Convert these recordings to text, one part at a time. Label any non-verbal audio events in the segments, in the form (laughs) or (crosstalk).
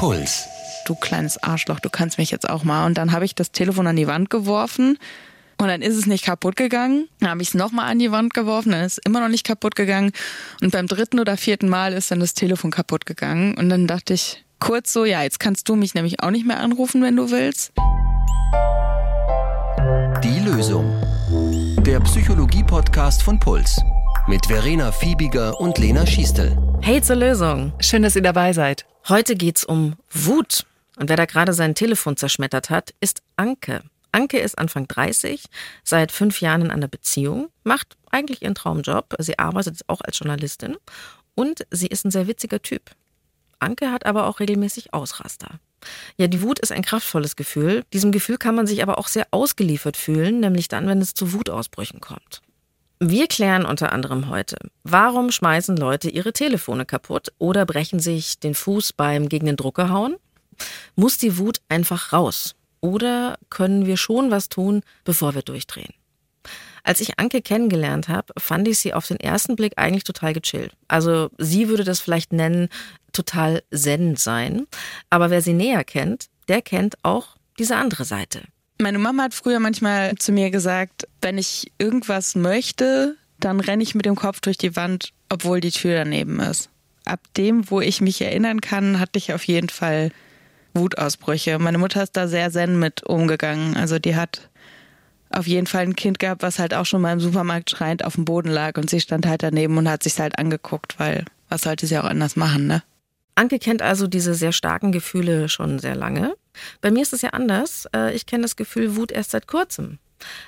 Puls. Du kleines Arschloch, du kannst mich jetzt auch mal. Und dann habe ich das Telefon an die Wand geworfen und dann ist es nicht kaputt gegangen. Dann habe ich es nochmal an die Wand geworfen, dann ist es immer noch nicht kaputt gegangen. Und beim dritten oder vierten Mal ist dann das Telefon kaputt gegangen. Und dann dachte ich kurz so, ja, jetzt kannst du mich nämlich auch nicht mehr anrufen, wenn du willst. Die Lösung. Der Psychologie-Podcast von Puls. Mit Verena Fiebiger und Lena Schiestel. Hey zur Lösung. Schön, dass ihr dabei seid. Heute geht's um Wut. Und wer da gerade sein Telefon zerschmettert hat, ist Anke. Anke ist Anfang 30, seit fünf Jahren in einer Beziehung, macht eigentlich ihren Traumjob. Sie arbeitet auch als Journalistin und sie ist ein sehr witziger Typ. Anke hat aber auch regelmäßig Ausraster. Ja, die Wut ist ein kraftvolles Gefühl. Diesem Gefühl kann man sich aber auch sehr ausgeliefert fühlen, nämlich dann, wenn es zu Wutausbrüchen kommt. Wir klären unter anderem heute, warum schmeißen Leute ihre Telefone kaputt oder brechen sich den Fuß beim gegen den Drucker hauen? Muss die Wut einfach raus? Oder können wir schon was tun, bevor wir durchdrehen? Als ich Anke kennengelernt habe, fand ich sie auf den ersten Blick eigentlich total gechillt. Also sie würde das vielleicht nennen, total zen sein. Aber wer sie näher kennt, der kennt auch diese andere Seite. Meine Mama hat früher manchmal zu mir gesagt, wenn ich irgendwas möchte, dann renne ich mit dem Kopf durch die Wand, obwohl die Tür daneben ist. Ab dem, wo ich mich erinnern kann, hatte ich auf jeden Fall Wutausbrüche. Meine Mutter ist da sehr zen mit umgegangen. Also die hat auf jeden Fall ein Kind gehabt, was halt auch schon mal im Supermarkt schreiend auf dem Boden lag und sie stand halt daneben und hat sich halt angeguckt, weil was sollte sie auch anders machen, ne? Anke kennt also diese sehr starken Gefühle schon sehr lange. Bei mir ist es ja anders. Äh, ich kenne das Gefühl Wut erst seit kurzem.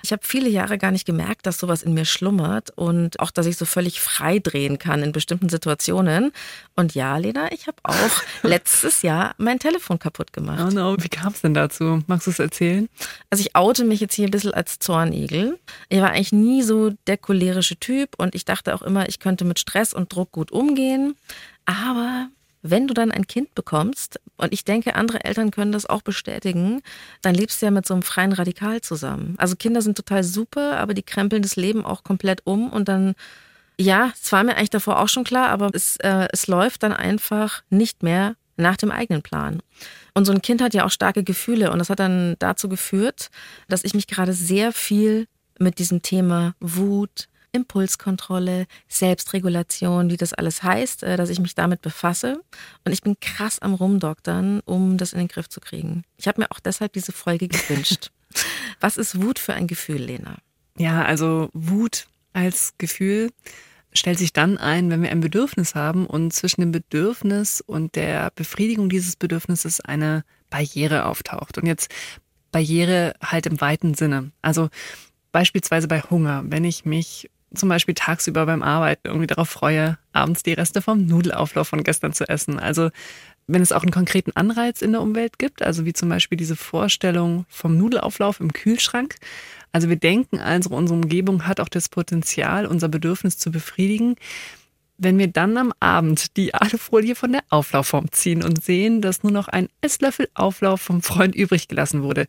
Ich habe viele Jahre gar nicht gemerkt, dass sowas in mir schlummert und auch, dass ich so völlig frei drehen kann in bestimmten Situationen. Und ja, Lena, ich habe auch (laughs) letztes Jahr mein Telefon kaputt gemacht. Oh no, wie kam es denn dazu? Magst du es erzählen? Also ich oute mich jetzt hier ein bisschen als Zornigel. Ich war eigentlich nie so der cholerische Typ und ich dachte auch immer, ich könnte mit Stress und Druck gut umgehen. Aber wenn du dann ein Kind bekommst, und ich denke, andere Eltern können das auch bestätigen, dann lebst du ja mit so einem freien Radikal zusammen. Also Kinder sind total super, aber die krempeln das Leben auch komplett um und dann, ja, es war mir eigentlich davor auch schon klar, aber es, äh, es läuft dann einfach nicht mehr nach dem eigenen Plan. Und so ein Kind hat ja auch starke Gefühle und das hat dann dazu geführt, dass ich mich gerade sehr viel mit diesem Thema Wut, Impulskontrolle, Selbstregulation, wie das alles heißt, äh, dass ich mich damit befasse. Und ich bin krass am Rumdoktern, um das in den Griff zu kriegen. Ich habe mir auch deshalb diese Folge gewünscht. (laughs) Was ist Wut für ein Gefühl, Lena? Ja, also Wut als Gefühl stellt sich dann ein, wenn wir ein Bedürfnis haben und zwischen dem Bedürfnis und der Befriedigung dieses Bedürfnisses eine Barriere auftaucht. Und jetzt Barriere halt im weiten Sinne. Also beispielsweise bei Hunger, wenn ich mich zum Beispiel tagsüber beim Arbeiten irgendwie darauf freue, abends die Reste vom Nudelauflauf von gestern zu essen. Also wenn es auch einen konkreten Anreiz in der Umwelt gibt, also wie zum Beispiel diese Vorstellung vom Nudelauflauf im Kühlschrank. Also wir denken also, unsere Umgebung hat auch das Potenzial, unser Bedürfnis zu befriedigen. Wenn wir dann am Abend die Alufolie von der Auflaufform ziehen und sehen, dass nur noch ein Esslöffel Auflauf vom Freund übrig gelassen wurde,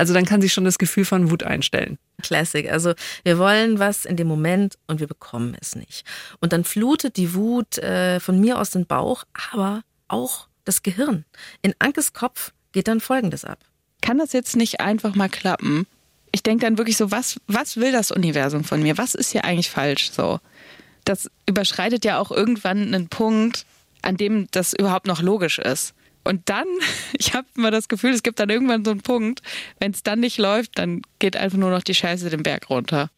also dann kann sich schon das Gefühl von Wut einstellen. Classic. Also wir wollen was in dem Moment und wir bekommen es nicht. Und dann flutet die Wut äh, von mir aus den Bauch, aber auch das Gehirn. In Ankes Kopf geht dann Folgendes ab. Kann das jetzt nicht einfach mal klappen? Ich denke dann wirklich so, was, was will das Universum von mir? Was ist hier eigentlich falsch? So, das überschreitet ja auch irgendwann einen Punkt, an dem das überhaupt noch logisch ist. Und dann, (laughs) ich habe immer das Gefühl, es gibt dann irgendwann so einen Punkt, wenn es dann nicht läuft, dann geht einfach nur noch die Scheiße den Berg runter.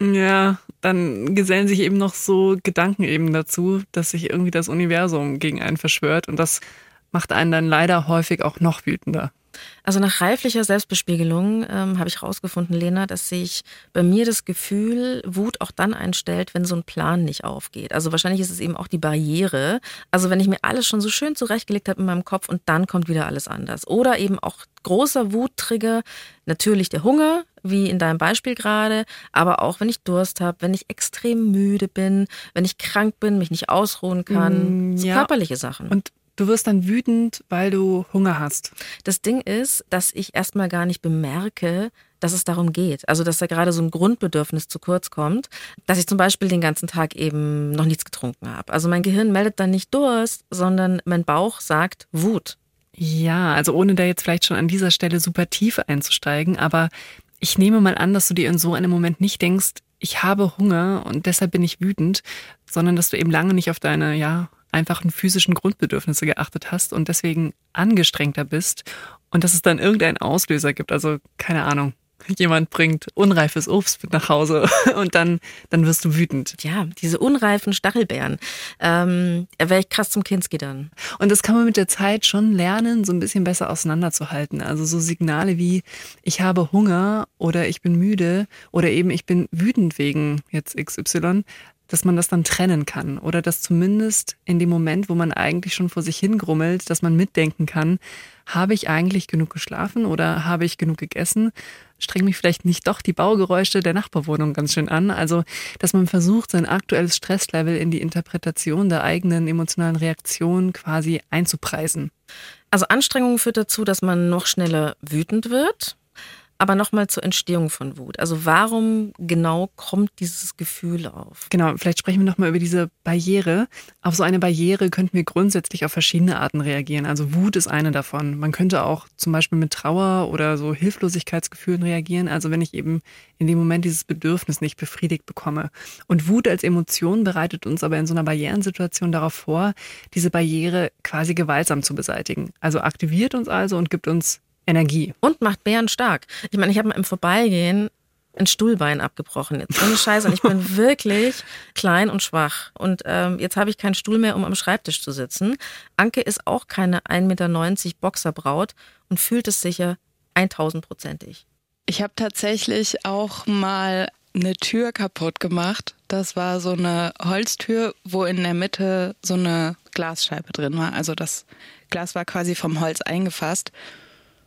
Ja, dann gesellen sich eben noch so Gedanken eben dazu, dass sich irgendwie das Universum gegen einen verschwört und das macht einen dann leider häufig auch noch wütender. Also nach reiflicher Selbstbespiegelung ähm, habe ich herausgefunden, Lena, dass sich bei mir das Gefühl Wut auch dann einstellt, wenn so ein Plan nicht aufgeht. Also wahrscheinlich ist es eben auch die Barriere. Also wenn ich mir alles schon so schön zurechtgelegt habe in meinem Kopf und dann kommt wieder alles anders. Oder eben auch großer Wuttrigger, natürlich der Hunger, wie in deinem Beispiel gerade, aber auch wenn ich Durst habe, wenn ich extrem müde bin, wenn ich krank bin, mich nicht ausruhen kann, mm, so ja. körperliche Sachen. Und Du wirst dann wütend, weil du Hunger hast. Das Ding ist, dass ich erstmal gar nicht bemerke, dass es darum geht. Also, dass da gerade so ein Grundbedürfnis zu kurz kommt, dass ich zum Beispiel den ganzen Tag eben noch nichts getrunken habe. Also mein Gehirn meldet dann nicht Durst, sondern mein Bauch sagt Wut. Ja, also ohne da jetzt vielleicht schon an dieser Stelle super tief einzusteigen, aber ich nehme mal an, dass du dir in so einem Moment nicht denkst, ich habe Hunger und deshalb bin ich wütend, sondern dass du eben lange nicht auf deine, ja, einfachen physischen Grundbedürfnisse geachtet hast und deswegen angestrengter bist und dass es dann irgendeinen Auslöser gibt. Also keine Ahnung, jemand bringt unreifes Obst mit nach Hause (laughs) und dann, dann wirst du wütend. Ja, diese unreifen Stachelbeeren. Ähm, Wäre ich krass zum Kinski dann. Und das kann man mit der Zeit schon lernen, so ein bisschen besser auseinanderzuhalten. Also so Signale wie ich habe Hunger oder ich bin müde oder eben ich bin wütend wegen jetzt XY dass man das dann trennen kann oder dass zumindest in dem Moment, wo man eigentlich schon vor sich hingrummelt, dass man mitdenken kann, habe ich eigentlich genug geschlafen oder habe ich genug gegessen? Strengen mich vielleicht nicht doch die Baugeräusche der Nachbarwohnung ganz schön an? Also, dass man versucht, sein aktuelles Stresslevel in die Interpretation der eigenen emotionalen Reaktion quasi einzupreisen. Also Anstrengung führt dazu, dass man noch schneller wütend wird aber nochmal zur Entstehung von Wut. Also warum genau kommt dieses Gefühl auf? Genau, vielleicht sprechen wir nochmal über diese Barriere. Auf so eine Barriere könnten wir grundsätzlich auf verschiedene Arten reagieren. Also Wut ist eine davon. Man könnte auch zum Beispiel mit Trauer oder so Hilflosigkeitsgefühlen reagieren. Also wenn ich eben in dem Moment dieses Bedürfnis nicht befriedigt bekomme. Und Wut als Emotion bereitet uns aber in so einer Barrierensituation darauf vor, diese Barriere quasi gewaltsam zu beseitigen. Also aktiviert uns also und gibt uns Energie. Und macht Bären stark. Ich meine, ich habe mal im Vorbeigehen ein Stuhlbein abgebrochen. Jetzt ohne Scheiße. Und ich bin (laughs) wirklich klein und schwach. Und ähm, jetzt habe ich keinen Stuhl mehr, um am Schreibtisch zu sitzen. Anke ist auch keine 1,90 Meter Boxerbraut und fühlt es sicher 1000-prozentig. Ich habe tatsächlich auch mal eine Tür kaputt gemacht. Das war so eine Holztür, wo in der Mitte so eine Glasscheibe drin war. Also das Glas war quasi vom Holz eingefasst.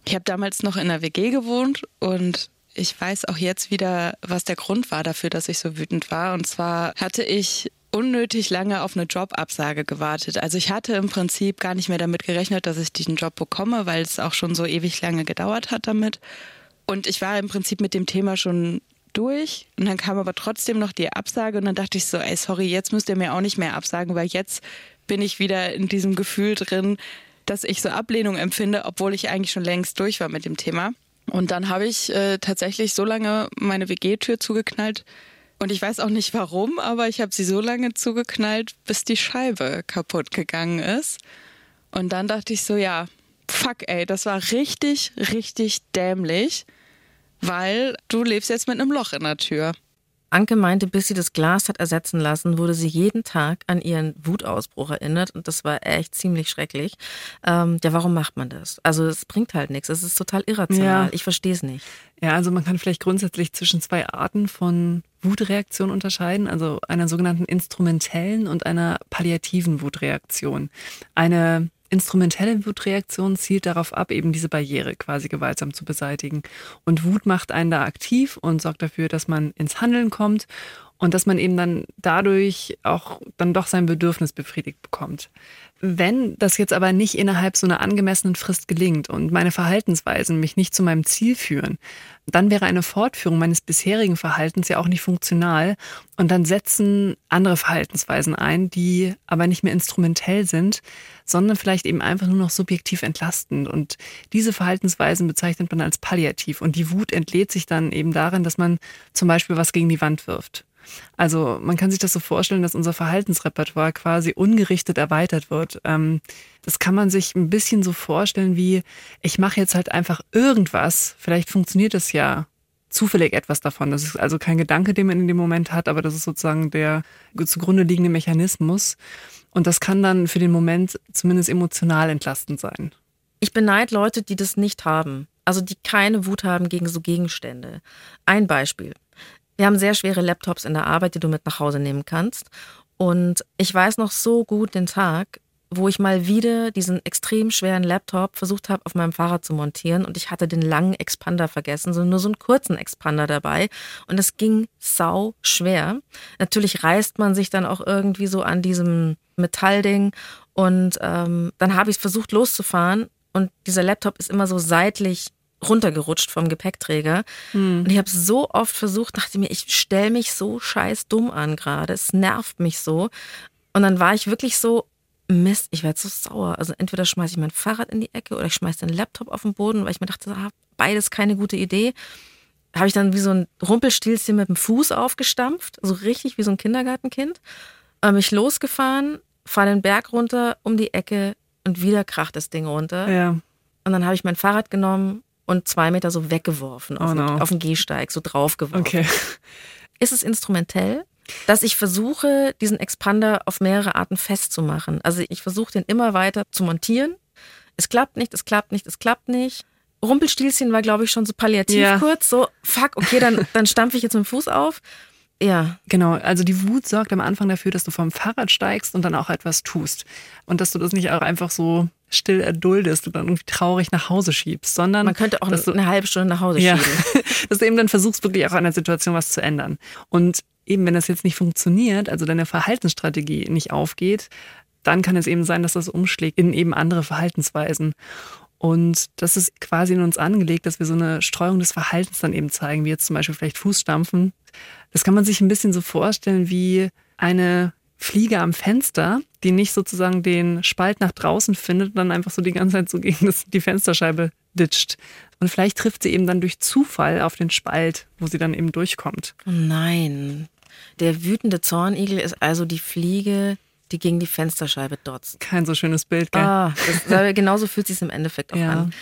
Ich habe damals noch in der WG gewohnt und ich weiß auch jetzt wieder, was der Grund war dafür, dass ich so wütend war. Und zwar hatte ich unnötig lange auf eine Jobabsage gewartet. Also ich hatte im Prinzip gar nicht mehr damit gerechnet, dass ich diesen Job bekomme, weil es auch schon so ewig lange gedauert hat damit. Und ich war im Prinzip mit dem Thema schon durch. Und dann kam aber trotzdem noch die Absage und dann dachte ich so, ey, sorry, jetzt müsst ihr mir auch nicht mehr absagen, weil jetzt bin ich wieder in diesem Gefühl drin, dass ich so Ablehnung empfinde, obwohl ich eigentlich schon längst durch war mit dem Thema. Und dann habe ich äh, tatsächlich so lange meine WG-Tür zugeknallt. Und ich weiß auch nicht warum, aber ich habe sie so lange zugeknallt, bis die Scheibe kaputt gegangen ist. Und dann dachte ich so, ja, fuck ey, das war richtig, richtig dämlich, weil du lebst jetzt mit einem Loch in der Tür. Anke meinte, bis sie das Glas hat ersetzen lassen, wurde sie jeden Tag an ihren Wutausbruch erinnert und das war echt ziemlich schrecklich. Ähm, ja, warum macht man das? Also es bringt halt nichts. Es ist total irrational. Ja. Ich verstehe es nicht. Ja, also man kann vielleicht grundsätzlich zwischen zwei Arten von Wutreaktion unterscheiden, also einer sogenannten instrumentellen und einer palliativen Wutreaktion. Eine instrumentelle Wutreaktion zielt darauf ab, eben diese Barriere quasi gewaltsam zu beseitigen. Und Wut macht einen da aktiv und sorgt dafür, dass man ins Handeln kommt und dass man eben dann dadurch auch dann doch sein Bedürfnis befriedigt bekommt. Wenn das jetzt aber nicht innerhalb so einer angemessenen Frist gelingt und meine Verhaltensweisen mich nicht zu meinem Ziel führen, dann wäre eine Fortführung meines bisherigen Verhaltens ja auch nicht funktional und dann setzen andere Verhaltensweisen ein, die aber nicht mehr instrumentell sind, sondern vielleicht eben einfach nur noch subjektiv entlastend. Und diese Verhaltensweisen bezeichnet man als palliativ und die Wut entlädt sich dann eben darin, dass man zum Beispiel was gegen die Wand wirft. Also man kann sich das so vorstellen, dass unser Verhaltensrepertoire quasi ungerichtet erweitert wird. Ähm, das kann man sich ein bisschen so vorstellen wie, ich mache jetzt halt einfach irgendwas, vielleicht funktioniert das ja zufällig etwas davon. Das ist also kein Gedanke, den man in dem Moment hat, aber das ist sozusagen der zugrunde liegende Mechanismus. Und das kann dann für den Moment zumindest emotional entlastend sein. Ich beneide Leute, die das nicht haben. Also die keine Wut haben gegen so Gegenstände. Ein Beispiel. Wir haben sehr schwere Laptops in der Arbeit, die du mit nach Hause nehmen kannst. Und ich weiß noch so gut den Tag, wo ich mal wieder diesen extrem schweren Laptop versucht habe, auf meinem Fahrrad zu montieren und ich hatte den langen Expander vergessen, sondern nur so einen kurzen Expander dabei und es ging sau schwer. Natürlich reißt man sich dann auch irgendwie so an diesem Metallding und ähm, dann habe ich versucht loszufahren und dieser Laptop ist immer so seitlich runtergerutscht vom Gepäckträger. Hm. Und ich habe so oft versucht, dachte mir, ich stelle mich so scheiß dumm an gerade. Es nervt mich so. Und dann war ich wirklich so Mist, ich werde so sauer. Also entweder schmeiße ich mein Fahrrad in die Ecke oder ich schmeiße den Laptop auf den Boden, weil ich mir dachte, ah, beides keine gute Idee. Habe ich dann wie so ein Rumpelstilzchen mit dem Fuß aufgestampft, so richtig wie so ein Kindergartenkind. Mich losgefahren, fahre den Berg runter, um die Ecke und wieder kracht das Ding runter. Ja. Und dann habe ich mein Fahrrad genommen und zwei Meter so weggeworfen auf, Oh no. den, auf den Gehsteig, so draufgeworfen. Okay. (laughs) Ist es instrumentell? Dass ich versuche, diesen Expander auf mehrere Arten festzumachen. Also ich versuche den immer weiter zu montieren. Es klappt nicht, es klappt nicht, es klappt nicht. Rumpelstilzchen war, glaube ich, schon so palliativ Ja. kurz. So, fuck, okay, dann, dann stampfe ich jetzt mit dem Fuß auf. Ja, Genau, also die Wut sorgt am Anfang dafür, dass du vom Fahrrad steigst und dann auch etwas tust. Und dass du das nicht auch einfach so still erduldest und dann irgendwie traurig nach Hause schiebst, sondern man könnte auch dass du, eine halbe Stunde nach Hause ja, schieben. (laughs) dass du eben dann versuchst, wirklich auch an der Situation was zu ändern. Und eben, wenn das jetzt nicht funktioniert, also deine Verhaltensstrategie nicht aufgeht, dann kann es eben sein, dass das umschlägt in eben andere Verhaltensweisen. Und das ist quasi in uns angelegt, dass wir so eine Streuung des Verhaltens dann eben zeigen, wie jetzt zum Beispiel vielleicht Fußstampfen. Das kann man sich ein bisschen so vorstellen wie eine Fliege am Fenster, die nicht sozusagen den Spalt nach draußen findet und dann einfach so die ganze Zeit so gegen das, die Fensterscheibe ditcht. Und vielleicht trifft sie eben dann durch Zufall auf den Spalt, wo sie dann eben durchkommt. Oh nein. Der wütende Zornigel ist also die Fliege, die gegen die Fensterscheibe dotzt. Kein so schönes Bild, gell? Ah, das, genauso fühlt sich im Endeffekt auch Ja. an.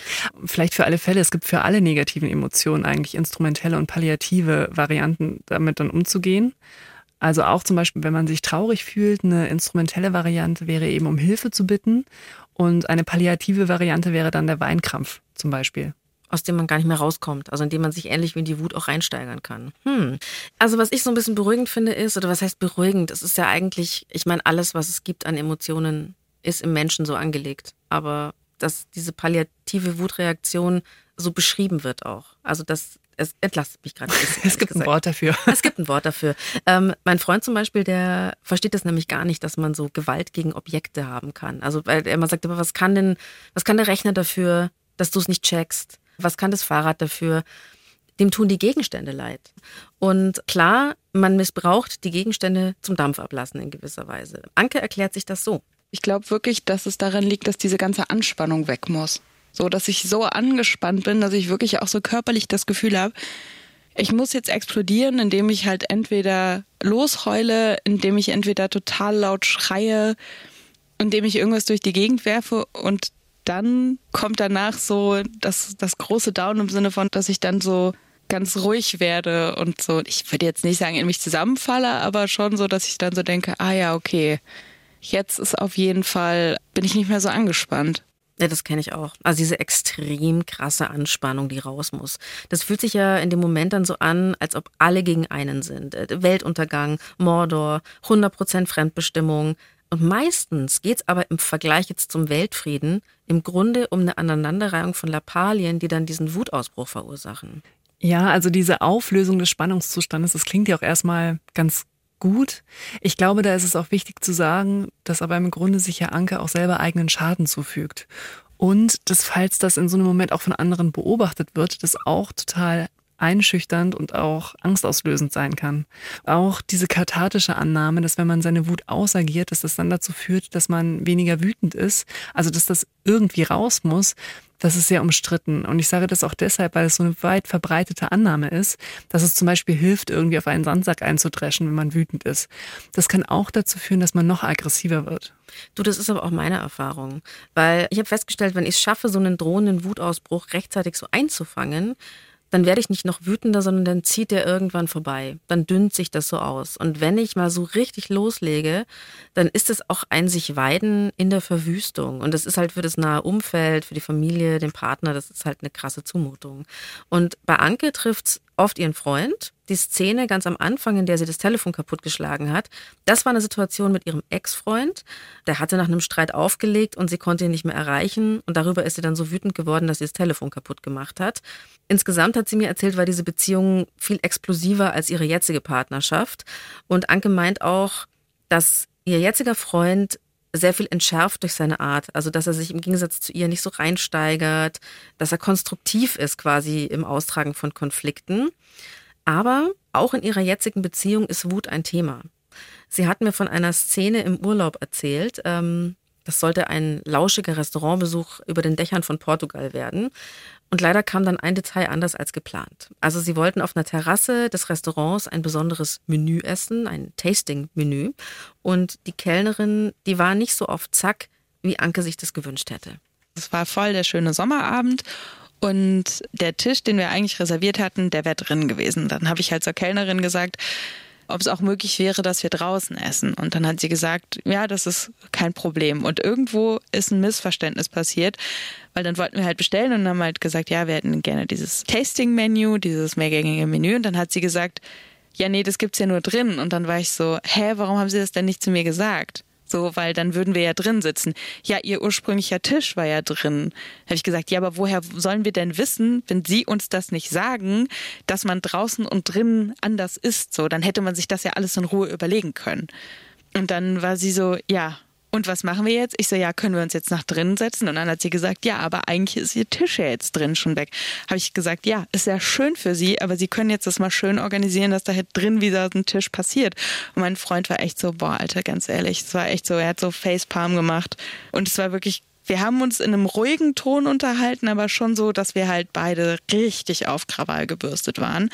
Vielleicht für alle Fälle, es gibt für alle negativen Emotionen eigentlich instrumentelle und palliative Varianten, damit dann umzugehen. Also auch zum Beispiel, wenn man sich traurig fühlt, eine instrumentelle Variante wäre eben um Hilfe zu bitten und eine palliative Variante wäre dann der Weinkrampf zum Beispiel. Aus dem man gar nicht mehr rauskommt, also in dem man sich ähnlich wie in die Wut auch reinsteigern kann. Hm. Also was ich so ein bisschen beruhigend finde ist, oder was heißt beruhigend? Es ist ja eigentlich, ich meine, alles, was es gibt an Emotionen, ist im Menschen so angelegt. Aber dass diese palliative Wutreaktion so beschrieben wird auch. Also das, es entlastet mich gerade ein bisschen. (laughs) Es gibt ein Wort dafür. Es gibt ein Wort dafür. Ähm, mein Freund zum Beispiel, der versteht das nämlich gar nicht, dass man so Gewalt gegen Objekte haben kann. Also weil er immer sagt, aber was kann denn, was kann der Rechner dafür, dass du es nicht checkst? Was kann das Fahrrad dafür? Dem tun die Gegenstände leid. Und klar, man missbraucht die Gegenstände zum Dampfablassen in gewisser Weise. Anke erklärt sich das so. Ich glaube wirklich, dass es daran liegt, dass diese ganze Anspannung weg muss. So, dass ich so angespannt bin, dass ich wirklich auch so körperlich das Gefühl habe, ich muss jetzt explodieren, indem ich halt entweder losheule, indem ich entweder total laut schreie, indem ich irgendwas durch die Gegend werfe und dann kommt danach so das, das große Down im Sinne von, dass ich dann so ganz ruhig werde und so, ich würde jetzt nicht sagen, in mich zusammenfalle, aber schon so, dass ich dann so denke, ah ja, okay, jetzt ist auf jeden Fall, bin ich nicht mehr so angespannt. Ja, das kenne ich auch. Also diese extrem krasse Anspannung, die raus muss. Das fühlt sich ja in dem Moment dann so an, als ob alle gegen einen sind. Äh, Weltuntergang, Mordor, 100% Fremdbestimmung. Und meistens geht's aber im Vergleich jetzt zum Weltfrieden im Grunde um eine Aneinanderreihung von Lappalien, die dann diesen Wutausbruch verursachen. Ja, also diese Auflösung des Spannungszustandes, das klingt ja auch erstmal ganz gut. Ich glaube, da ist es auch wichtig zu sagen, dass aber im Grunde sich ja Anke auch selber eigenen Schaden zufügt. Und dass, falls das in so einem Moment auch von anderen beobachtet wird, das auch total einschüchternd und auch angstauslösend sein kann. Auch diese kathartische Annahme, dass wenn man seine Wut ausagiert, dass das dann dazu führt, dass man weniger wütend ist, also dass das irgendwie raus muss, das ist sehr umstritten. Und ich sage das auch deshalb, weil es so eine weit verbreitete Annahme ist, dass es zum Beispiel hilft, irgendwie auf einen Sandsack einzudreschen, wenn man wütend ist. Das kann auch dazu führen, dass man noch aggressiver wird. Du, das ist aber auch meine Erfahrung. Weil ich habe festgestellt, wenn ich es schaffe, so einen drohenden Wutausbruch rechtzeitig so einzufangen, dann werde ich nicht noch wütender, sondern dann zieht der irgendwann vorbei. Dann dünnt sich das so aus. Und wenn ich mal so richtig loslege, dann ist es auch ein sich weiden in der Verwüstung. Und das ist halt für das nahe Umfeld, für die Familie, den Partner, das ist halt eine krasse Zumutung. Und bei Anke trifft's oft ihren Freund. Die Szene ganz am Anfang, in der sie das Telefon kaputtgeschlagen hat, das war eine Situation mit ihrem Ex-Freund. Der hatte nach einem Streit aufgelegt und sie konnte ihn nicht mehr erreichen. Und darüber ist sie dann so wütend geworden, dass sie das Telefon kaputt gemacht hat. Insgesamt hat sie mir erzählt, war diese Beziehung viel explosiver als ihre jetzige Partnerschaft. Und Anke meint auch, dass ihr jetziger Freund sehr viel entschärft durch seine Art. Also, dass er sich im Gegensatz zu ihr nicht so reinsteigert, dass er konstruktiv ist quasi im Austragen von Konflikten. Aber auch in ihrer jetzigen Beziehung ist Wut ein Thema. Sie hat mir von einer Szene im Urlaub erzählt. Ähm, Das sollte ein lauschiger Restaurantbesuch über den Dächern von Portugal werden. Und leider kam dann ein Detail anders als geplant. Also sie wollten auf einer Terrasse des Restaurants ein besonderes Menü essen, ein Tasting-Menü. Und die Kellnerin, die war nicht so auf Zack, wie Anke sich das gewünscht hätte. Es war voll der schöne Sommerabend und der Tisch, den wir eigentlich reserviert hatten, der wäre drin gewesen. Dann habe ich halt zur Kellnerin gesagt, ob es auch möglich wäre, dass wir draußen essen. Und dann hat sie gesagt, ja, das ist kein Problem. Und irgendwo ist ein Missverständnis passiert, weil dann wollten wir halt bestellen und haben halt gesagt, ja, wir hätten gerne dieses Tasting-Menü, dieses mehrgängige Menü. Und dann hat sie gesagt, ja, nee, das gibt's ja nur drin. Und dann war ich so, hä, warum haben Sie das denn nicht zu mir gesagt? So, weil dann würden wir ja drin sitzen. Ja, ihr ursprünglicher Tisch war ja drin. Habe ich gesagt, ja, aber woher sollen wir denn wissen, wenn Sie uns das nicht sagen, dass man draußen und drinnen anders ist? So, dann hätte man sich das ja alles in Ruhe überlegen können. Und dann war sie so, ja, und was machen wir jetzt? Ich so, ja, können wir uns jetzt nach drinnen setzen? Und dann hat sie gesagt, ja, aber eigentlich ist ihr Tisch ja jetzt drin schon weg. Habe ich gesagt, ja, ist ja schön für sie, aber sie können jetzt das mal schön organisieren, dass da halt drin wieder ein Tisch passiert. Und mein Freund war echt so, boah, Alter, ganz ehrlich, es war echt so, er hat so Facepalm gemacht. Und es war wirklich wir haben uns in einem ruhigen Ton unterhalten, aber schon so, dass wir halt beide richtig auf Krawall gebürstet waren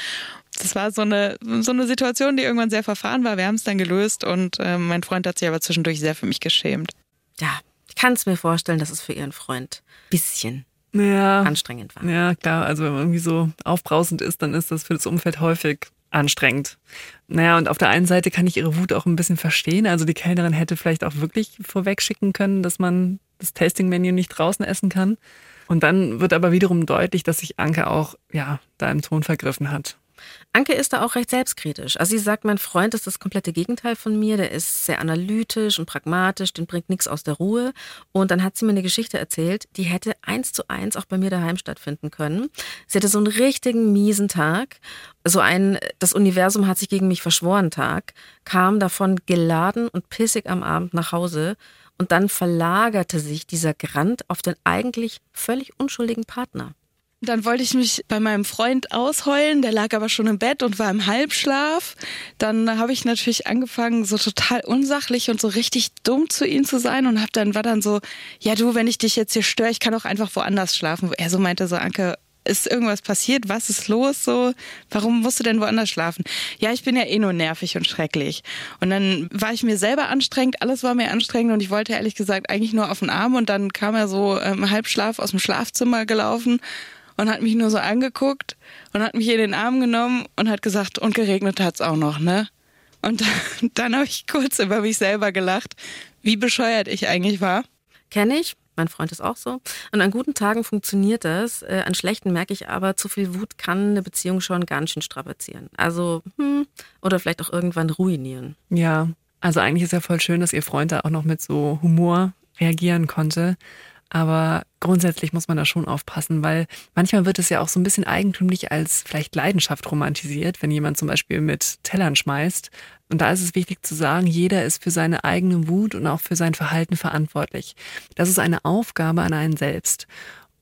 das war so eine, so eine Situation, die irgendwann sehr verfahren war. Wir haben es dann gelöst und äh, mein Freund hat sich aber zwischendurch sehr für mich geschämt. Ja, ich kann es mir vorstellen, dass es für ihren Freund ein bisschen ja, anstrengend war. Ja, klar. Also wenn man irgendwie so aufbrausend ist, dann ist das für das Umfeld häufig anstrengend. Naja, und auf der einen Seite kann ich ihre Wut auch ein bisschen verstehen. Also die Kellnerin hätte vielleicht auch wirklich vorweg schicken können, dass man das Tasting-Menü nicht draußen essen kann. Und dann wird aber wiederum deutlich, dass sich Anke auch, ja, da im Ton vergriffen hat. Anke ist da auch recht selbstkritisch. Also sie sagt, mein Freund ist das komplette Gegenteil von mir. Der ist sehr analytisch und pragmatisch, den bringt nichts aus der Ruhe. Und dann hat sie mir eine Geschichte erzählt, die hätte eins zu eins auch bei mir daheim stattfinden können. Sie hatte so einen richtigen miesen Tag, so ein das Universum hat sich gegen mich verschworen Tag, kam davon geladen und pissig am Abend nach Hause. Und dann verlagerte sich dieser Grant auf den eigentlich völlig unschuldigen Partner. Dann wollte ich mich bei meinem Freund ausheulen, der lag aber schon im Bett und war im Halbschlaf. Dann habe ich natürlich angefangen, so total unsachlich und so richtig dumm zu ihm zu sein und hab dann war dann so, ja du, wenn ich dich jetzt hier störe, ich kann auch einfach woanders schlafen. Er so meinte so, Anke, ist irgendwas passiert? Was ist los? So, warum musst du denn woanders schlafen? Ja, ich bin ja eh nur nervig und schrecklich. Und dann war ich mir selber anstrengend, alles war mir anstrengend und ich wollte ehrlich gesagt eigentlich nur auf den Arm und dann kam er so im Halbschlaf aus dem Schlafzimmer gelaufen und hat mich nur so angeguckt und hat mich in den Arm genommen und hat gesagt, und geregnet hat's auch noch, ne? Und dann, (laughs) dann habe ich kurz über mich selber gelacht, wie bescheuert ich eigentlich war. Kenne ich. Mein Freund ist auch so. Und an guten Tagen funktioniert das. Äh, an schlechten merke ich aber, zu viel Wut kann eine Beziehung schon ganz schön strapazieren. Also, hm, oder vielleicht auch irgendwann ruinieren. Ja, also eigentlich ist ja voll schön, dass ihr Freund da auch noch mit so Humor reagieren konnte. Aber grundsätzlich muss man da schon aufpassen, weil manchmal wird es ja auch so ein bisschen eigentümlich als vielleicht Leidenschaft romantisiert, wenn jemand zum Beispiel mit Tellern schmeißt. Und da ist es wichtig zu sagen, jeder ist für seine eigene Wut und auch für sein Verhalten verantwortlich. Das ist eine Aufgabe an einen selbst.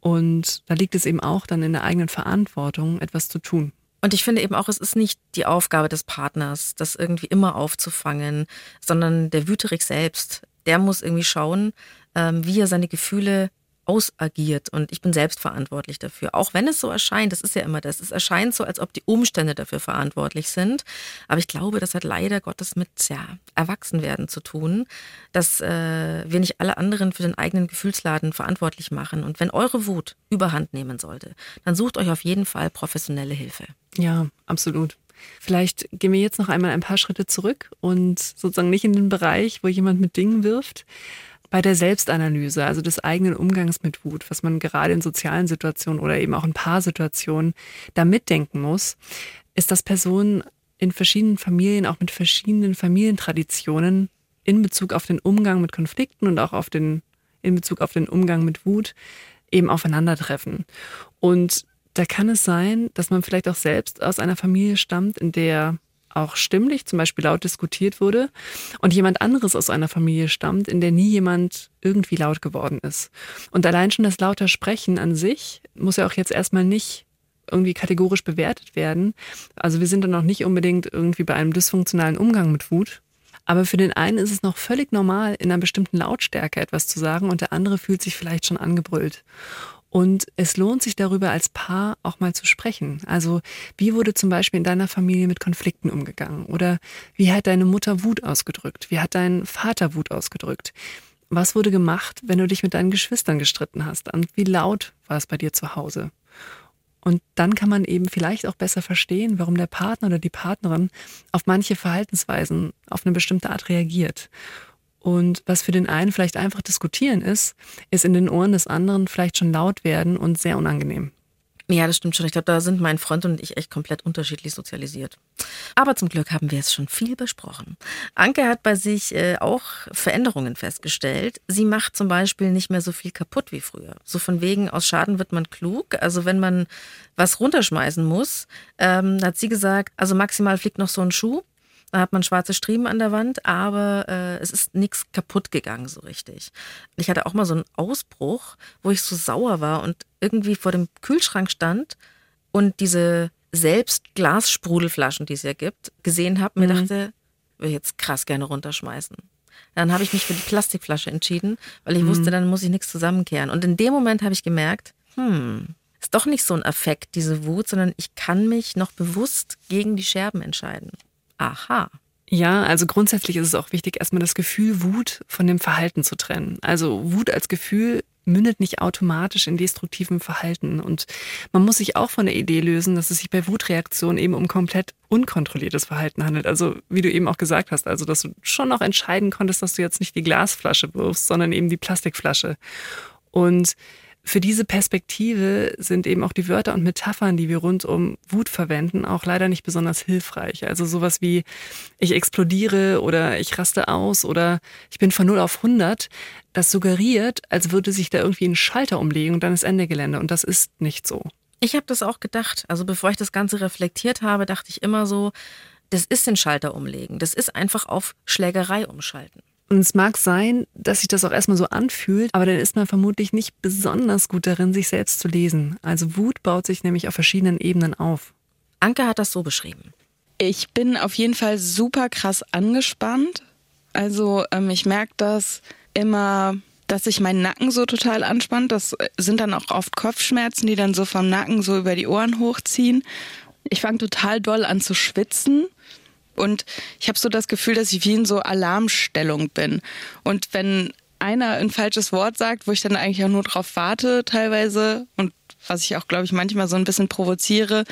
Und da liegt es eben auch dann in der eigenen Verantwortung, etwas zu tun. Und ich finde eben auch, es ist nicht die Aufgabe des Partners, das irgendwie immer aufzufangen, sondern der Wüterich selbst, der muss irgendwie schauen, ähm, wie er seine Gefühle ausagiert und ich bin selbst verantwortlich dafür. Auch wenn es so erscheint, das ist ja immer das, es erscheint so, als ob die Umstände dafür verantwortlich sind. Aber ich glaube, das hat leider Gottes mit ja, Erwachsenwerden zu tun, dass äh, wir nicht alle anderen für den eigenen Gefühlsladen verantwortlich machen. Und wenn eure Wut überhand nehmen sollte, dann sucht euch auf jeden Fall professionelle Hilfe. Ja, absolut. Vielleicht gehen wir jetzt noch einmal ein paar Schritte zurück und sozusagen nicht in den Bereich, wo jemand mit Dingen wirft, bei der Selbstanalyse, also des eigenen Umgangs mit Wut, was man gerade in sozialen Situationen oder eben auch in Paarsituationen da mitdenken muss, ist, dass Personen in verschiedenen Familien, auch mit verschiedenen Familientraditionen in Bezug auf den Umgang mit Konflikten und auch auf den, in Bezug auf den Umgang mit Wut eben aufeinandertreffen. Und da kann es sein, dass man vielleicht auch selbst aus einer Familie stammt, in der auch stimmlich zum Beispiel laut diskutiert wurde und jemand anderes aus einer Familie stammt, in der nie jemand irgendwie laut geworden ist. Und allein schon das lauter Sprechen an sich muss ja auch jetzt erstmal nicht irgendwie kategorisch bewertet werden. Also wir sind dann auch nicht unbedingt irgendwie bei einem dysfunktionalen Umgang mit Wut. Aber für den einen ist es noch völlig normal, in einer bestimmten Lautstärke etwas zu sagen und der andere fühlt sich vielleicht schon angebrüllt. Und es lohnt sich darüber als Paar auch mal zu sprechen. Also wie wurde zum Beispiel in deiner Familie mit Konflikten umgegangen? Oder wie hat deine Mutter Wut ausgedrückt? Wie hat dein Vater Wut ausgedrückt? Was wurde gemacht, wenn du dich mit deinen Geschwistern gestritten hast? Und wie laut war es bei dir zu Hause? Und dann kann man eben vielleicht auch besser verstehen, warum der Partner oder die Partnerin auf manche Verhaltensweisen auf eine bestimmte Art reagiert. Und was für den einen vielleicht einfach diskutieren ist, ist in den Ohren des anderen vielleicht schon laut werden und sehr unangenehm. Ja, das stimmt schon. Ich glaube, da sind mein Freund und ich echt komplett unterschiedlich sozialisiert. Aber zum Glück haben wir es schon viel besprochen. Anke hat bei sich äh, auch Veränderungen festgestellt. Sie macht zum Beispiel nicht mehr so viel kaputt wie früher. So von wegen, aus Schaden wird man klug. Also wenn man was runterschmeißen muss, ähm, hat sie gesagt, also maximal fliegt noch so ein Schuh. Da hat man schwarze Striemen an der Wand, aber äh, es ist nichts kaputt gegangen so richtig. Ich hatte auch mal so einen Ausbruch, wo ich so sauer war und irgendwie vor dem Kühlschrank stand und diese selbst Glassprudelflaschen, die es ja gibt, gesehen habe, mir mhm. dachte, will ich jetzt krass gerne runterschmeißen. Dann habe ich mich für die Plastikflasche entschieden, weil ich mhm. wusste, dann muss ich nichts zusammenkehren. Und in dem Moment habe ich gemerkt, hm, ist doch nicht so ein Affekt, diese Wut, sondern ich kann mich noch bewusst gegen die Scherben entscheiden. Aha. Ja, also grundsätzlich ist es auch wichtig, erstmal das Gefühl Wut von dem Verhalten zu trennen. Also Wut als Gefühl mündet nicht automatisch in destruktivem Verhalten. Und man muss sich auch von der Idee lösen, dass es sich bei Wutreaktionen eben um komplett unkontrolliertes Verhalten handelt. Also wie du eben auch gesagt hast, also dass du schon noch entscheiden konntest, dass du jetzt nicht die Glasflasche wirfst, sondern eben die Plastikflasche. Und für diese Perspektive sind eben auch die Wörter und Metaphern, die wir rund um Wut verwenden, auch leider nicht besonders hilfreich. Also sowas wie ich explodiere oder ich raste aus oder ich bin von 0 auf 100, das suggeriert, als würde sich da irgendwie ein Schalter umlegen und dann ist Ende Gelände und das ist nicht so. Ich habe das auch gedacht. Also bevor ich das Ganze reflektiert habe, dachte ich immer so, das ist den Schalter umlegen. Das ist einfach auf Schlägerei umschalten. Und es mag sein, dass sich das auch erstmal so anfühlt, aber dann ist man vermutlich nicht besonders gut darin, sich selbst zu lesen. Also Wut baut sich nämlich auf verschiedenen Ebenen auf. Anke hat das so beschrieben. Ich bin auf jeden Fall super krass angespannt. Also ähm, ich merke das immer, dass sich mein Nacken so total anspannt. Das sind dann auch oft Kopfschmerzen, die dann so vom Nacken so über die Ohren hochziehen. Ich fange total doll an zu schwitzen und ich habe so das Gefühl, dass ich wie in so Alarmstellung bin. Und wenn einer ein falsches Wort sagt, wo ich dann eigentlich auch nur drauf warte teilweise und was ich auch, glaube ich, manchmal so ein bisschen provoziere,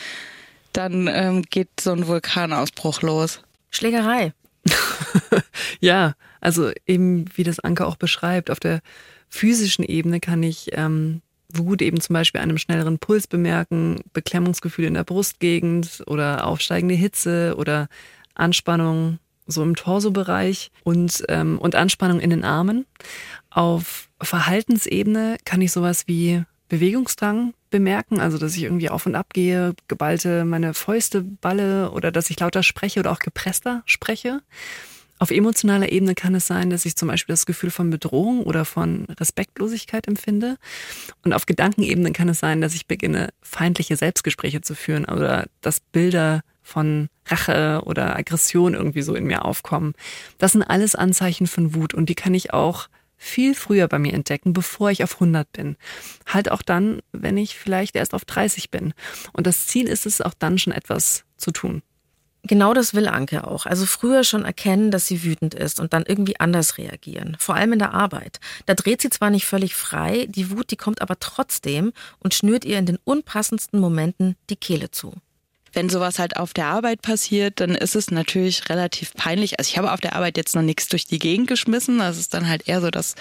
dann ähm, geht so ein Vulkanausbruch los. Schlägerei. (laughs) ja, also eben wie das Anke auch beschreibt, auf der physischen Ebene kann ich ähm, Wut eben zum Beispiel einem schnelleren Puls bemerken, Beklemmungsgefühle in der Brustgegend oder aufsteigende Hitze oder Anspannung so im Torsobereich und, ähm, und Anspannung in den Armen. Auf Verhaltensebene kann ich sowas wie Bewegungsdrang bemerken, also dass ich irgendwie auf und ab gehe, geballte meine Fäuste balle oder dass ich lauter spreche oder auch gepresster spreche. Auf emotionaler Ebene kann es sein, dass ich zum Beispiel das Gefühl von Bedrohung oder von Respektlosigkeit empfinde. Und auf Gedankenebene kann es sein, dass ich beginne, feindliche Selbstgespräche zu führen oder dass Bilder von Rache oder Aggression irgendwie so in mir aufkommen. Das sind alles Anzeichen von Wut und die kann ich auch viel früher bei mir entdecken, bevor ich auf 100 bin. Halt auch dann, wenn ich vielleicht erst auf 30 bin. Und das Ziel ist es, auch dann schon etwas zu tun. Genau das will Anke auch. Also früher schon erkennen, dass sie wütend ist und dann irgendwie anders reagieren. Vor allem in der Arbeit. Da dreht sie zwar nicht völlig frei, die Wut, die kommt aber trotzdem und schnürt ihr in den unpassendsten Momenten die Kehle zu. Wenn sowas halt auf der Arbeit passiert, dann ist es natürlich relativ peinlich. Also ich habe auf der Arbeit jetzt noch nichts durch die Gegend geschmissen. Das ist dann halt eher so, dass,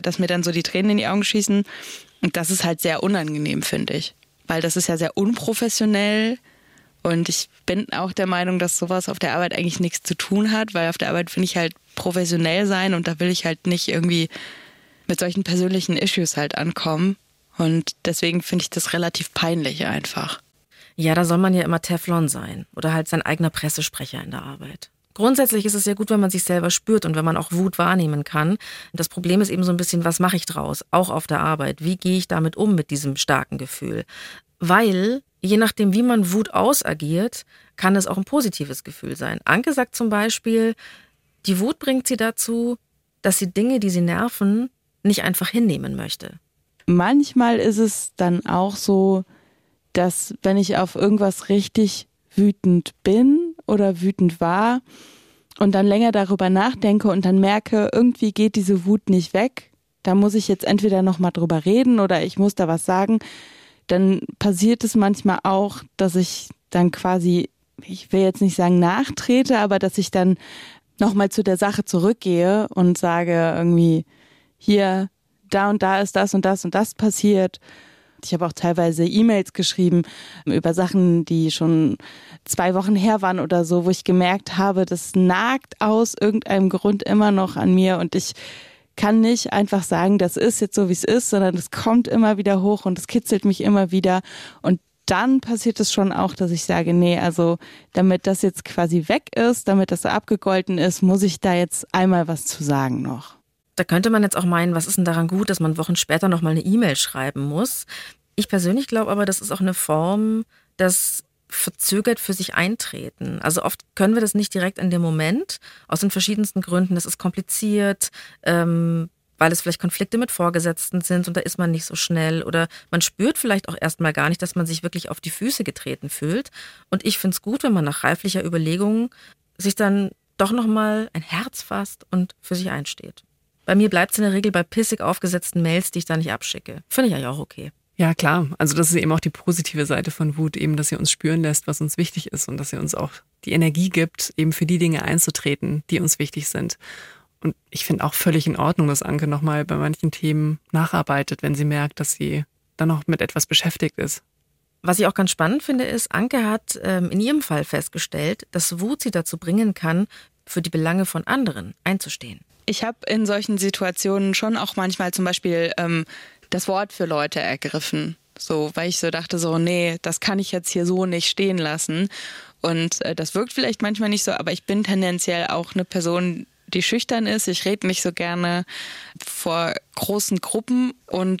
dass mir dann so die Tränen in die Augen schießen. Und das ist halt sehr unangenehm, finde ich. Weil das ist ja sehr unprofessionell und ich bin auch der Meinung, dass sowas auf der Arbeit eigentlich nichts zu tun hat, weil auf der Arbeit finde ich halt professionell sein und da will ich halt nicht irgendwie mit solchen persönlichen Issues halt ankommen. Und deswegen finde ich das relativ peinlich einfach. Ja, da soll man ja immer Teflon sein oder halt sein eigener Pressesprecher in der Arbeit. Grundsätzlich ist es ja gut, wenn man sich selber spürt und wenn man auch Wut wahrnehmen kann. Das Problem ist eben so ein bisschen, was mache ich draus, auch auf der Arbeit? Wie gehe ich damit um mit diesem starken Gefühl? Weil je nachdem, wie man Wut ausagiert, kann es auch ein positives Gefühl sein. Anke sagt zum Beispiel, Die Wut bringt sie dazu, dass sie Dinge, die sie nerven, nicht einfach hinnehmen möchte. Manchmal ist es dann auch so, dass wenn ich auf irgendwas richtig wütend bin oder wütend war und dann länger darüber nachdenke und dann merke, irgendwie geht diese Wut nicht weg, da muss ich jetzt entweder noch mal drüber reden oder ich muss da was sagen, dann passiert es manchmal auch, dass ich dann quasi, ich will jetzt nicht sagen nachtrete, aber dass ich dann noch mal zu der Sache zurückgehe und sage irgendwie hier da und da ist das und das und das passiert ich habe auch teilweise E-Mails geschrieben über Sachen, die schon zwei Wochen her waren oder so, wo ich gemerkt habe, das nagt aus irgendeinem Grund immer noch an mir und ich kann nicht einfach sagen, das ist jetzt so, wie es ist, sondern es kommt immer wieder hoch und es kitzelt mich immer wieder und dann passiert es schon auch, dass ich sage, nee, also damit das jetzt quasi weg ist, damit das abgegolten ist, muss ich da jetzt einmal was zu sagen noch. Da könnte man jetzt auch meinen, was ist denn daran gut, dass man Wochen später nochmal eine E-Mail schreiben muss? Ich persönlich glaube aber, das ist auch eine Form, das verzögert für sich eintreten. Also oft können wir das nicht direkt in dem Moment, aus den verschiedensten Gründen. Das ist kompliziert, ähm, weil es vielleicht Konflikte mit Vorgesetzten sind und da ist man nicht so schnell oder man spürt vielleicht auch erstmal gar nicht, dass man sich wirklich auf die Füße getreten fühlt. Und ich finde es gut, wenn man nach reiflicher Überlegung sich dann doch nochmal ein Herz fasst und für sich einsteht. Bei mir bleibt es in der Regel bei pissig aufgesetzten Mails, die ich da nicht abschicke. Finde ich eigentlich auch okay. Ja, klar. Also das ist eben auch die positive Seite von Wut, eben, dass sie uns spüren lässt, was uns wichtig ist und dass sie uns auch die Energie gibt, eben für die Dinge einzutreten, die uns wichtig sind. Und ich finde auch völlig in Ordnung, dass Anke nochmal bei manchen Themen nacharbeitet, wenn sie merkt, dass sie dann noch mit etwas beschäftigt ist. Was ich auch ganz spannend finde, ist, Anke hat ähm, in ihrem Fall festgestellt, dass Wut sie dazu bringen kann, für die Belange von anderen einzustehen. Ich habe in solchen Situationen schon auch manchmal zum Beispiel ähm, das Wort für Leute ergriffen. So, weil ich so dachte, so, nee, das kann ich jetzt hier so nicht stehen lassen. Und äh, das wirkt vielleicht manchmal nicht so, aber ich bin tendenziell auch eine Person, die schüchtern ist. Ich rede nicht so gerne vor großen Gruppen und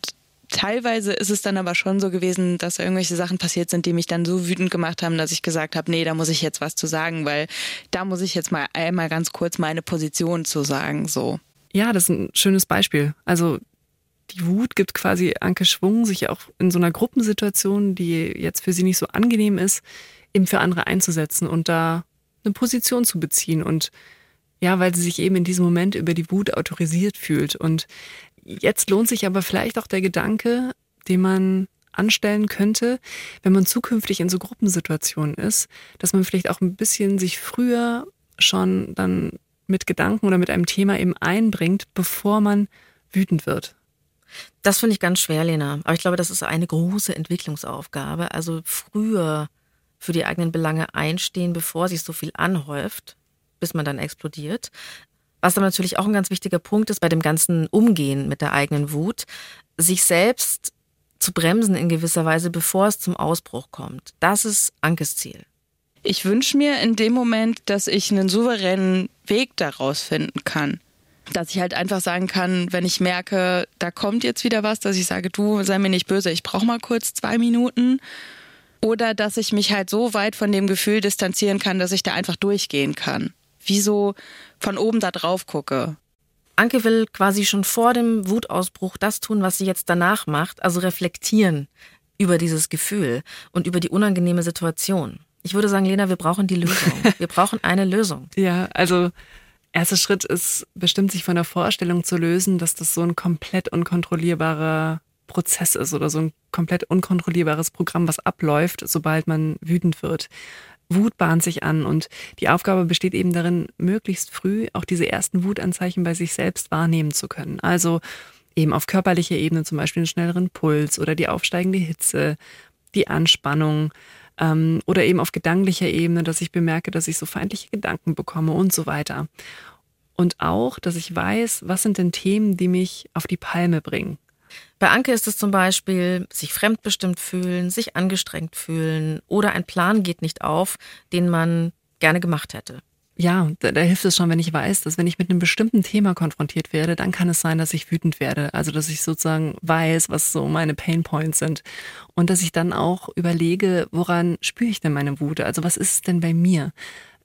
teilweise ist es dann aber schon so gewesen, dass irgendwelche Sachen passiert sind, die mich dann so wütend gemacht haben, dass ich gesagt habe, nee, da muss ich jetzt was zu sagen, weil da muss ich jetzt mal einmal ganz kurz meine Position zu sagen, so. Ja, das ist ein schönes Beispiel. Also die Wut gibt quasi Anke Schwung, sich auch in so einer Gruppensituation, die jetzt für sie nicht so angenehm ist, eben für andere einzusetzen und da eine Position zu beziehen. Und ja, weil sie sich eben in diesem Moment über die Wut autorisiert fühlt. Und jetzt lohnt sich aber vielleicht auch der Gedanke, den man anstellen könnte, wenn man zukünftig in so Gruppensituationen ist, dass man vielleicht auch ein bisschen sich früher schon dann mit Gedanken oder mit einem Thema eben einbringt, bevor man wütend wird. Das finde ich ganz schwer, Lena. Aber ich glaube, das ist eine große Entwicklungsaufgabe. Also früher für die eigenen Belange einstehen, bevor sich so viel anhäuft, bis man dann explodiert. Was dann natürlich auch ein ganz wichtiger Punkt ist bei dem ganzen Umgehen mit der eigenen Wut, sich selbst zu bremsen in gewisser Weise, bevor es zum Ausbruch kommt. Das ist Ankes Ziel. Ich wünsche mir in dem Moment, dass ich einen souveränen Weg daraus finden kann dass ich halt einfach sagen kann, wenn ich merke, da kommt jetzt wieder was, dass ich sage, du sei mir nicht böse, ich brauche mal kurz zwei Minuten. Oder dass ich mich halt so weit von dem Gefühl distanzieren kann, dass ich da einfach durchgehen kann. Wie so von oben da drauf gucke. Anke will quasi schon vor dem Wutausbruch das tun, was sie jetzt danach macht, also reflektieren über dieses Gefühl und über die unangenehme Situation. Ich würde sagen, Lena, wir brauchen die Lösung. (laughs) Wir brauchen eine Lösung. ja, also Erster Schritt ist bestimmt, sich von der Vorstellung zu lösen, dass das so ein komplett unkontrollierbarer Prozess ist oder so ein komplett unkontrollierbares Programm, was abläuft, sobald man wütend wird. Wut bahnt sich an und die Aufgabe besteht eben darin, möglichst früh auch diese ersten Wutanzeichen bei sich selbst wahrnehmen zu können. Also eben auf körperlicher Ebene zum Beispiel einen schnelleren Puls oder die aufsteigende Hitze, die Anspannung, ähm, oder eben auf gedanklicher Ebene, dass ich bemerke, dass ich so feindliche Gedanken bekomme und so weiter. Und auch, dass ich weiß, was sind denn Themen, die mich auf die Palme bringen. Bei Anke ist es zum Beispiel, sich fremdbestimmt fühlen, sich angestrengt fühlen oder ein Plan geht nicht auf, den man gerne gemacht hätte ja, da, da, hilft es schon, wenn ich weiß, dass wenn ich mit einem bestimmten Thema konfrontiert werde, dann kann es sein, dass ich wütend werde. Also, dass ich sozusagen weiß, was so meine Pain Points sind. Und dass ich dann auch überlege, woran spüre ich denn meine Wut? Also, was ist es denn bei mir?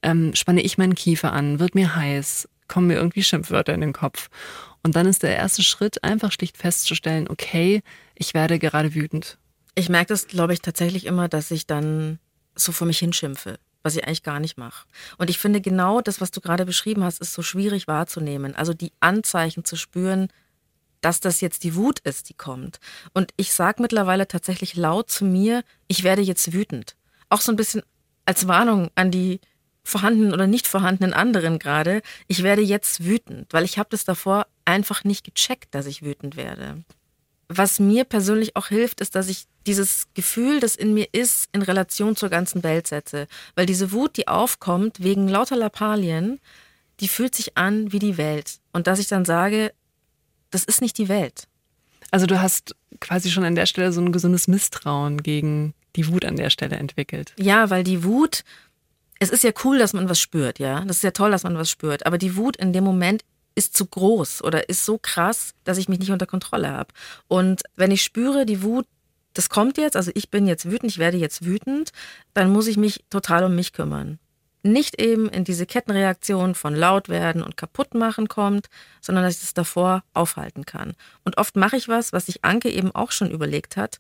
Ähm, spanne ich meinen Kiefer an? Wird mir heiß? Kommen mir irgendwie Schimpfwörter in den Kopf. Und dann ist der erste Schritt einfach schlicht festzustellen, okay, ich werde gerade wütend. Ich merke das, glaube ich, tatsächlich immer, dass ich dann so vor mich hinschimpfe, was ich eigentlich gar nicht mache. Und ich finde genau das, was du gerade beschrieben hast, ist so schwierig wahrzunehmen. Also die Anzeichen zu spüren, dass das jetzt die Wut ist, die kommt. Und ich sage mittlerweile tatsächlich laut zu mir, ich werde jetzt wütend. Auch so ein bisschen als Warnung an die vorhandenen oder nicht vorhandenen anderen gerade, ich werde jetzt wütend, weil ich habe das davor einfach nicht gecheckt, dass ich wütend werde. Was mir persönlich auch hilft, ist, dass ich dieses Gefühl, das in mir ist, in Relation zur ganzen Welt setze. Weil diese Wut, die aufkommt wegen lauter Lappalien, die fühlt sich an wie die Welt. Und dass ich dann sage, das ist nicht die Welt. Also du hast quasi schon an der Stelle so ein gesundes Misstrauen gegen die Wut an der Stelle entwickelt. Ja, weil die Wut, es ist ja cool, dass man was spürt, ja. Das ist ja toll, dass man was spürt. Aber die Wut in dem Moment ist zu groß oder ist so krass, dass ich mich nicht unter Kontrolle habe. Und wenn ich spüre, die Wut, das kommt jetzt, also ich bin jetzt wütend, ich werde jetzt wütend, dann muss ich mich total um mich kümmern. Nicht eben in diese Kettenreaktion von laut werden und kaputt machen kommt, sondern dass ich es davor aufhalten kann. Und oft mache ich was, was sich Anke eben auch schon überlegt hat,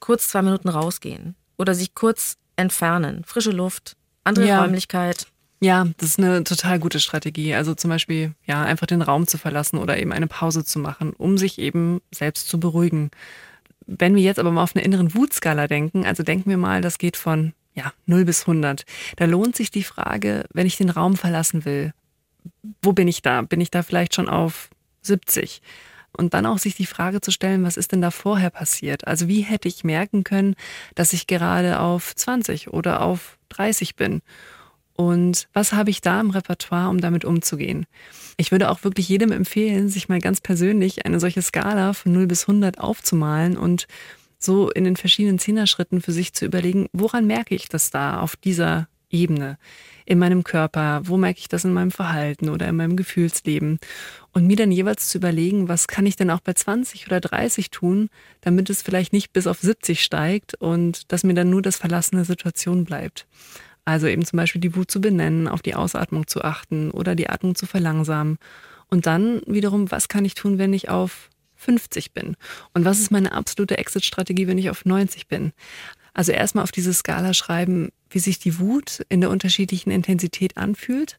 kurz zwei Minuten rausgehen oder sich kurz entfernen, frische Luft, andere ja. Räumlichkeit. Ja, das ist eine total gute Strategie. Also zum Beispiel, ja, einfach den Raum zu verlassen oder eben eine Pause zu machen, um sich eben selbst zu beruhigen. Wenn wir jetzt aber mal auf eine inneren Wutskala denken, also denken wir mal, das geht von ja, 0 bis 100. Da lohnt sich die Frage, wenn ich den Raum verlassen will, wo bin ich da? Bin ich da vielleicht schon auf 70? Und dann auch sich die Frage zu stellen, was ist denn da vorher passiert? Also wie hätte ich merken können, dass ich gerade auf 20 oder auf 30 bin? Und was habe ich da im Repertoire, um damit umzugehen? Ich würde auch wirklich jedem empfehlen, sich mal ganz persönlich eine solche Skala von 0 bis 100 aufzumalen und so in den verschiedenen Zehner-Schritten für sich zu überlegen, woran merke ich das da auf dieser Ebene in meinem Körper, wo merke ich das in meinem Verhalten oder in meinem Gefühlsleben und mir dann jeweils zu überlegen, was kann ich denn auch bei 20 oder 30 tun, damit es vielleicht nicht bis auf 70 steigt und dass mir dann nur das verlassene Situation bleibt. Also eben zum Beispiel die Wut zu benennen, auf die Ausatmung zu achten oder die Atmung zu verlangsamen. Und dann wiederum, was kann ich tun, wenn ich auf 50 bin? Und was ist meine absolute Exit-Strategie, wenn ich auf 90 bin? Also erstmal auf diese Skala schreiben, wie sich die Wut in der unterschiedlichen Intensität anfühlt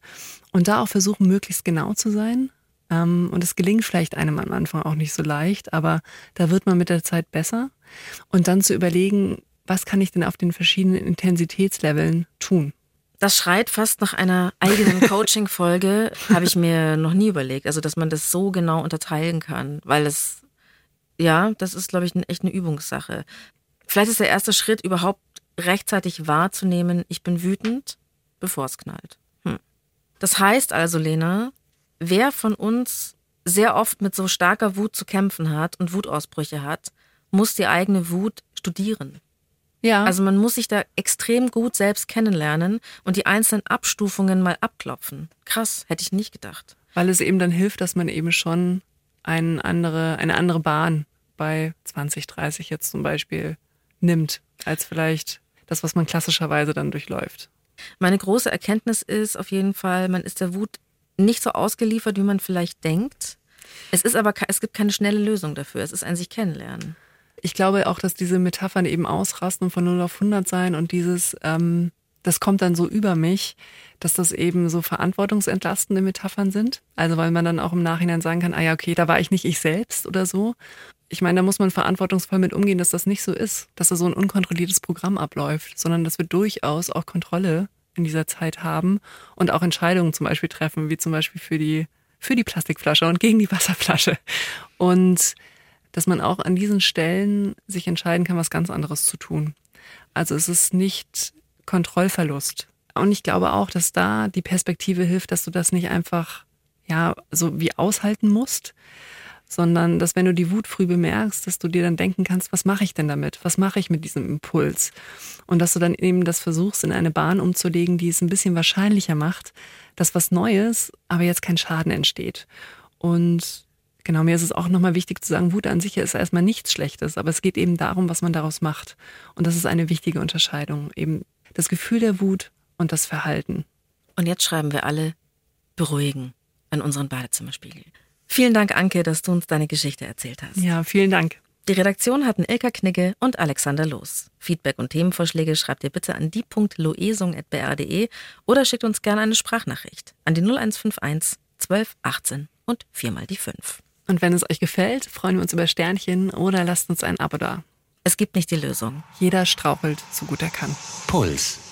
und da auch versuchen, möglichst genau zu sein. Ähm, und es gelingt vielleicht einem am Anfang auch nicht so leicht, aber da wird man mit der Zeit besser. Und dann zu überlegen, was kann ich denn auf den verschiedenen Intensitätsleveln tun? Das schreit fast nach einer eigenen (laughs) Coaching-Folge, habe ich mir noch nie überlegt. Also, dass man das so genau unterteilen kann, weil es, ja, das ist, glaube ich, echt eine Übungssache. Vielleicht ist der erste Schritt überhaupt rechtzeitig wahrzunehmen, ich bin wütend, bevor es knallt. Hm. Das heißt also, Lena, wer von uns sehr oft mit so starker Wut zu kämpfen hat und Wutausbrüche hat, muss die eigene Wut studieren. Ja. Also man muss sich da extrem gut selbst kennenlernen und die einzelnen Abstufungen mal abklopfen. Krass, hätte ich nicht gedacht. Weil es eben dann hilft, dass man eben schon eine andere, eine andere Bahn bei 20, 30 jetzt zum Beispiel nimmt, als vielleicht das, was man klassischerweise dann durchläuft. Meine große Erkenntnis ist auf jeden Fall, man ist der Wut nicht so ausgeliefert, wie man vielleicht denkt. Es ist aber, es gibt keine schnelle Lösung dafür. Es ist ein sich kennenlernen ich glaube auch, dass diese Metaphern eben ausrasten von 0 auf 100 sein und dieses, ähm, das kommt dann so über mich, dass das eben so verantwortungsentlastende Metaphern sind. Also weil man dann auch im Nachhinein sagen kann, ah ja, okay, da war ich nicht ich selbst oder so. Ich meine, da muss man verantwortungsvoll mit umgehen, dass das nicht so ist, dass da so ein unkontrolliertes Programm abläuft, sondern dass wir durchaus auch Kontrolle in dieser Zeit haben und auch Entscheidungen zum Beispiel treffen, wie zum Beispiel für die, für die Plastikflasche und gegen die Wasserflasche. Und dass man auch an diesen Stellen sich entscheiden kann, was ganz anderes zu tun. Also es ist nicht Kontrollverlust. Und ich glaube auch, dass da die Perspektive hilft, dass du das nicht einfach, ja, so wie aushalten musst, sondern dass wenn du die Wut früh bemerkst, dass du dir dann denken kannst, was mache ich denn damit? Was mache ich mit diesem Impuls? Und dass du dann eben das versuchst, in eine Bahn umzulegen, die es ein bisschen wahrscheinlicher macht, dass was Neues, aber jetzt kein Schaden entsteht. Und Genau, mir ist es auch nochmal wichtig zu sagen, Wut an sich ist erstmal nichts Schlechtes, aber es geht eben darum, was man daraus macht. Und das ist eine wichtige Unterscheidung. Eben das Gefühl der Wut und das Verhalten. Und jetzt schreiben wir alle beruhigen. in unseren Badezimmerspiegel. Vielen Dank, Anke, dass du uns deine Geschichte erzählt hast. Ja, vielen Dank. Die Redaktion hatten Ilka Knigge und Alexander Loos. Feedback und Themenvorschläge schreibt ihr bitte an die.loesung.br.de oder schickt uns gerne eine Sprachnachricht an die 0151 12 18 und viermal die 5. Und wenn es euch gefällt, freuen wir uns über Sternchen oder lasst uns ein Abo da. Es gibt nicht die Lösung. Jeder strauchelt, so gut er kann. Puls.